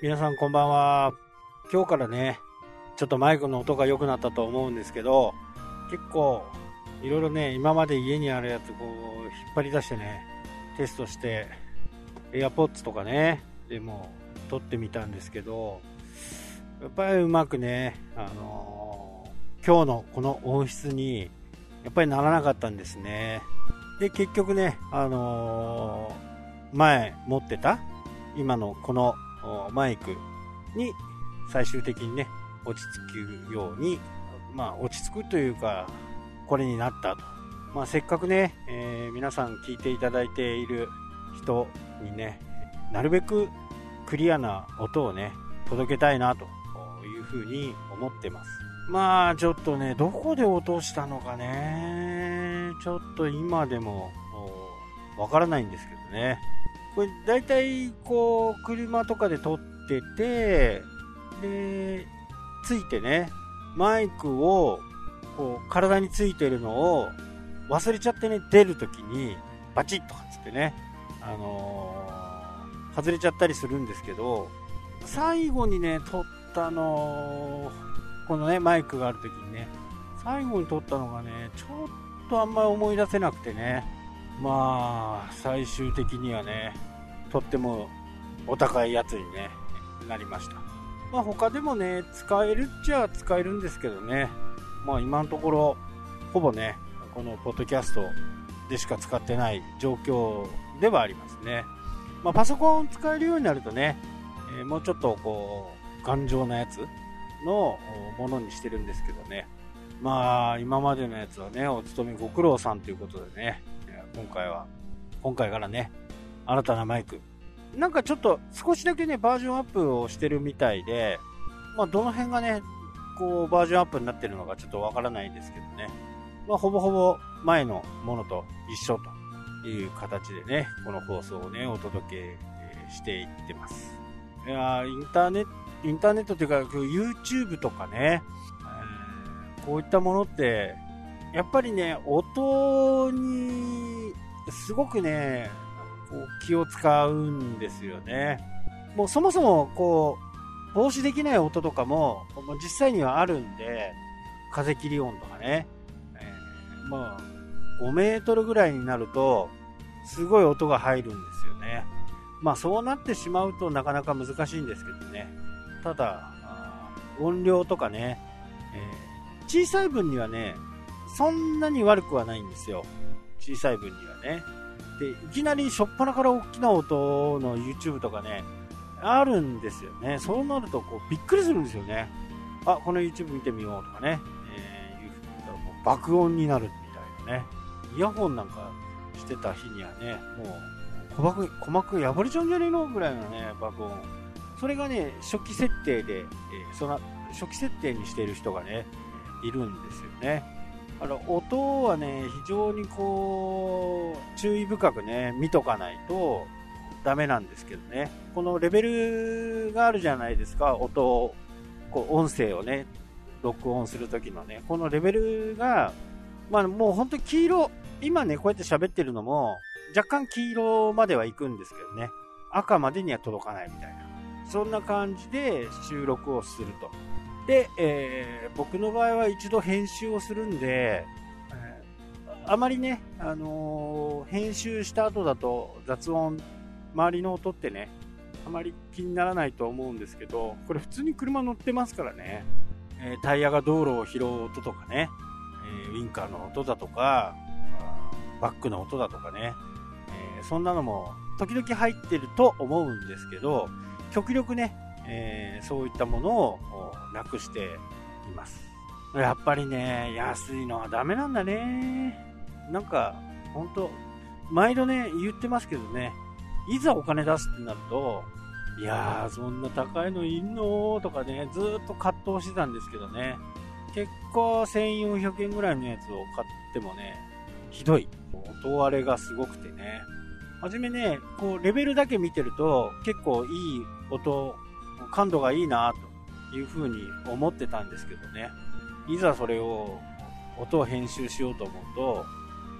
皆さんこんばんは。今日からね、ちょっとマイクの音が良くなったと思うんですけど、結構、いろいろね、今まで家にあるやつこう、引っ張り出してね、テストして、AirPods とかね、でも、撮ってみたんですけど、やっぱりうまくね、あのー、今日のこの音質に、やっぱりならなかったんですね。で、結局ね、あのー、前持ってた、今のこのマイクに最終的にね、落ち着くように、まあ落ち着くというか、これになったと。まあせっかくね、えー、皆さん聞いていただいている人にね、なるべくクリアな音をね、届けたいなというふうに思ってます。まあちょっとね、どこで落としたのかね、ちょっと今でもわからないんですけどね。これ大体こう車とかで撮っててでついてねマイクをこう体についてるのを忘れちゃってね出るときにバチッとかつってねあのー、外れちゃったりするんですけど最後にね撮ったのこのねマイクがあるときにね最後に撮ったのがねちょっとあんまり思い出せなくてねまあ最終的にはねとってもお高いやつに、ね、なりました。まあ、他でもね、使えるっちゃ使えるんですけどね、まあ、今のところ、ほぼね、このポッドキャストでしか使ってない状況ではありますね。まあ、パソコン使えるようになるとね、えー、もうちょっとこう、頑丈なやつのものにしてるんですけどね。まあ、今までのやつはね、お勤めご苦労さんということでね、今回は、今回からね、新たなマイク。なんかちょっと少しだけね、バージョンアップをしてるみたいで、まあ、どの辺がね、こう、バージョンアップになってるのかちょっとわからないんですけどね。まあ、ほぼほぼ前のものと一緒という形でね、この放送をね、お届けしていってます。いやインターネット、インターネットというか、YouTube とかね、えー、こういったものって、やっぱりね、音に、すごくね、こう気を使うんですよね。もうそもそもこう防止できない音とかも実際にはあるんで、風切り音とかね、えー、まあ5メートルぐらいになるとすごい音が入るんですよね。まあそうなってしまうとなかなか難しいんですけどね。ただ、音量とかね、えー、小さい分にはね、そんなに悪くはないんですよ。小さい分にはね。で、いきなりしょっぱなから大きな音の YouTube とかね、あるんですよね。そうなるとこうびっくりするんですよね。あ、この YouTube 見てみようとかね、えー、いうふうに言ったらもう爆音になるみたいなね。イヤホンなんかしてた日にはね、もう鼓膜、鼓膜破れちゃうんじゃねえのぐらいのね、爆音。それがね、初期設定で、えー、その初期設定にしている人がね、いるんですよね。あの音はね、非常にこう、注意深くね、見とかないとダメなんですけどね。このレベルがあるじゃないですか、音を、こう音声をね、録音するときのね、このレベルが、まあもう本当に黄色、今ね、こうやって喋ってるのも、若干黄色までは行くんですけどね、赤までには届かないみたいな。そんな感じで収録をすると。で、えー、僕の場合は一度編集をするんで、えー、あまりね、あのー、編集した後だと雑音、周りの音ってね、あまり気にならないと思うんですけど、これ普通に車乗ってますからね、え、タイヤが道路を拾う音とかね、えウィンカーの音だとか、バックの音だとかね、えそんなのも時々入ってると思うんですけど、極力ね、えそういったものをなくしています。やっぱりね、安いのはダメなんだね。なんか、ほんと、毎度ね、言ってますけどね、いざお金出すってなると、いやー、そんな高いのいんのとかね、ずっと葛藤してたんですけどね、結構1400円ぐらいのやつを買ってもね、ひどい。音割れがすごくてね。はじめね、こう、レベルだけ見てると、結構いい音、感度がいいなというふうに思ってたんですけどね。いざそれを、音を編集しようと思うと、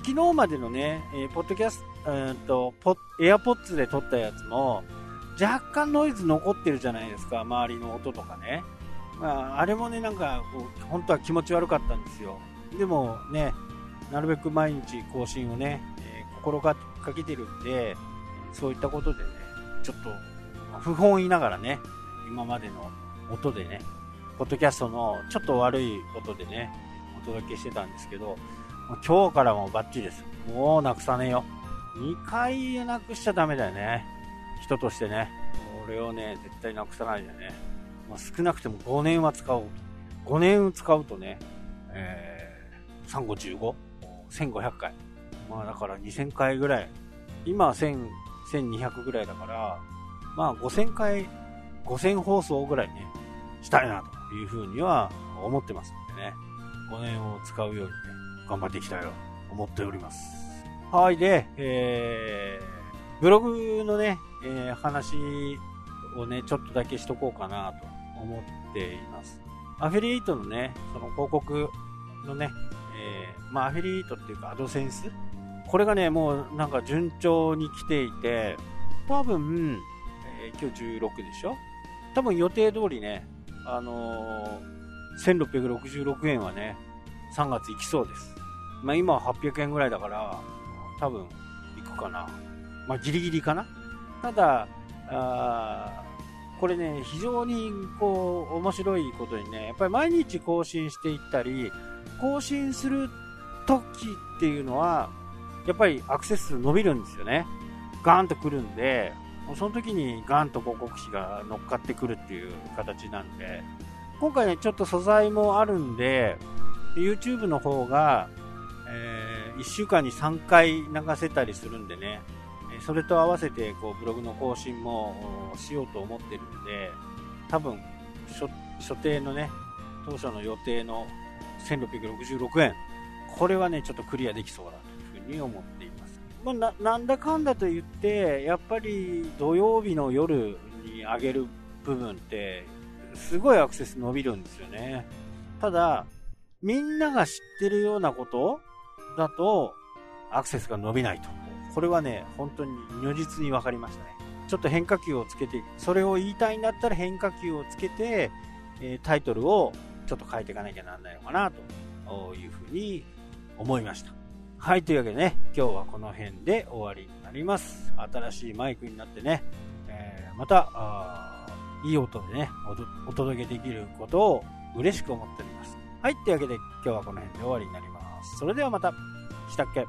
昨日までのね、えー、ポッドキャスト、えー、と、ポエアポッツで撮ったやつも、若干ノイズ残ってるじゃないですか、周りの音とかね。まあ、あれもね、なんかこう、本当は気持ち悪かったんですよ。でもね、なるべく毎日更新をね、えー、心がけてるんで、そういったことでね、ちょっと、不本意ながらね、今までの音でね、ポッドキャストのちょっと悪い音でね、お届けしてたんですけど、今日からもバッチリです。もうなくさねえよ。2回なくしちゃダメだよね。人としてね。これをね、絶対なくさないでね。まあ、少なくても5年は使おうと。5年使うとね、えー、3 5 15、1500回。まあだから2000回ぐらい。今は1000、1200ぐらいだから、まあ5000回、5000放送ぐらいね、したいなというふうには思ってますんでね。5年を使うようにね、頑張っていきたいと思っております。はい、で、えー、ブログのね、えー、話をね、ちょっとだけしとこうかなと思っています。アフィリエイトのね、その広告のね、えー、まあアフィリエイトっていうかアドセンスこれがね、もうなんか順調に来ていて、多分、えー、今日16でしょ？多分予定通りね、あのー、1666円はね、3月行きそうです。まあ今は800円ぐらいだから、多分行くかな。まあギリギリかな。ただ、あこれね、非常にこう、面白いことにね、やっぱり毎日更新していったり、更新する時っていうのは、やっぱりアクセス数伸びるんですよね。ガーンと来るんで、その時にガンと広告費が乗っかってくるっていう形なんで、今回ね、ちょっと素材もあるんで、YouTube の方が、えー、1週間に3回流せたりするんでね、それと合わせてこうブログの更新もしようと思ってるんで、多分、所定のね、当初の予定の1666円、これはね、ちょっとクリアできそうだというふうに思ってま。あ、ななんだかんだと言って、やっぱり土曜日の夜に上げる部分って、すごいアクセス伸びるんですよね。ただ、みんなが知ってるようなことだと、アクセスが伸びないと。これはね、本当に如実に分かりましたね。ちょっと変化球をつけて、それを言いたいんだったら変化球をつけて、えタイトルをちょっと変えていかなきゃなんないのかなというふうに思いました。はい、というわけでね、今日はこの辺で終わりになります。新しいマイクになってね、えー、また、いい音でねお、お届けできることを嬉しく思っております。はい、というわけで今日はこの辺で終わりになります。それではまた、したっけ？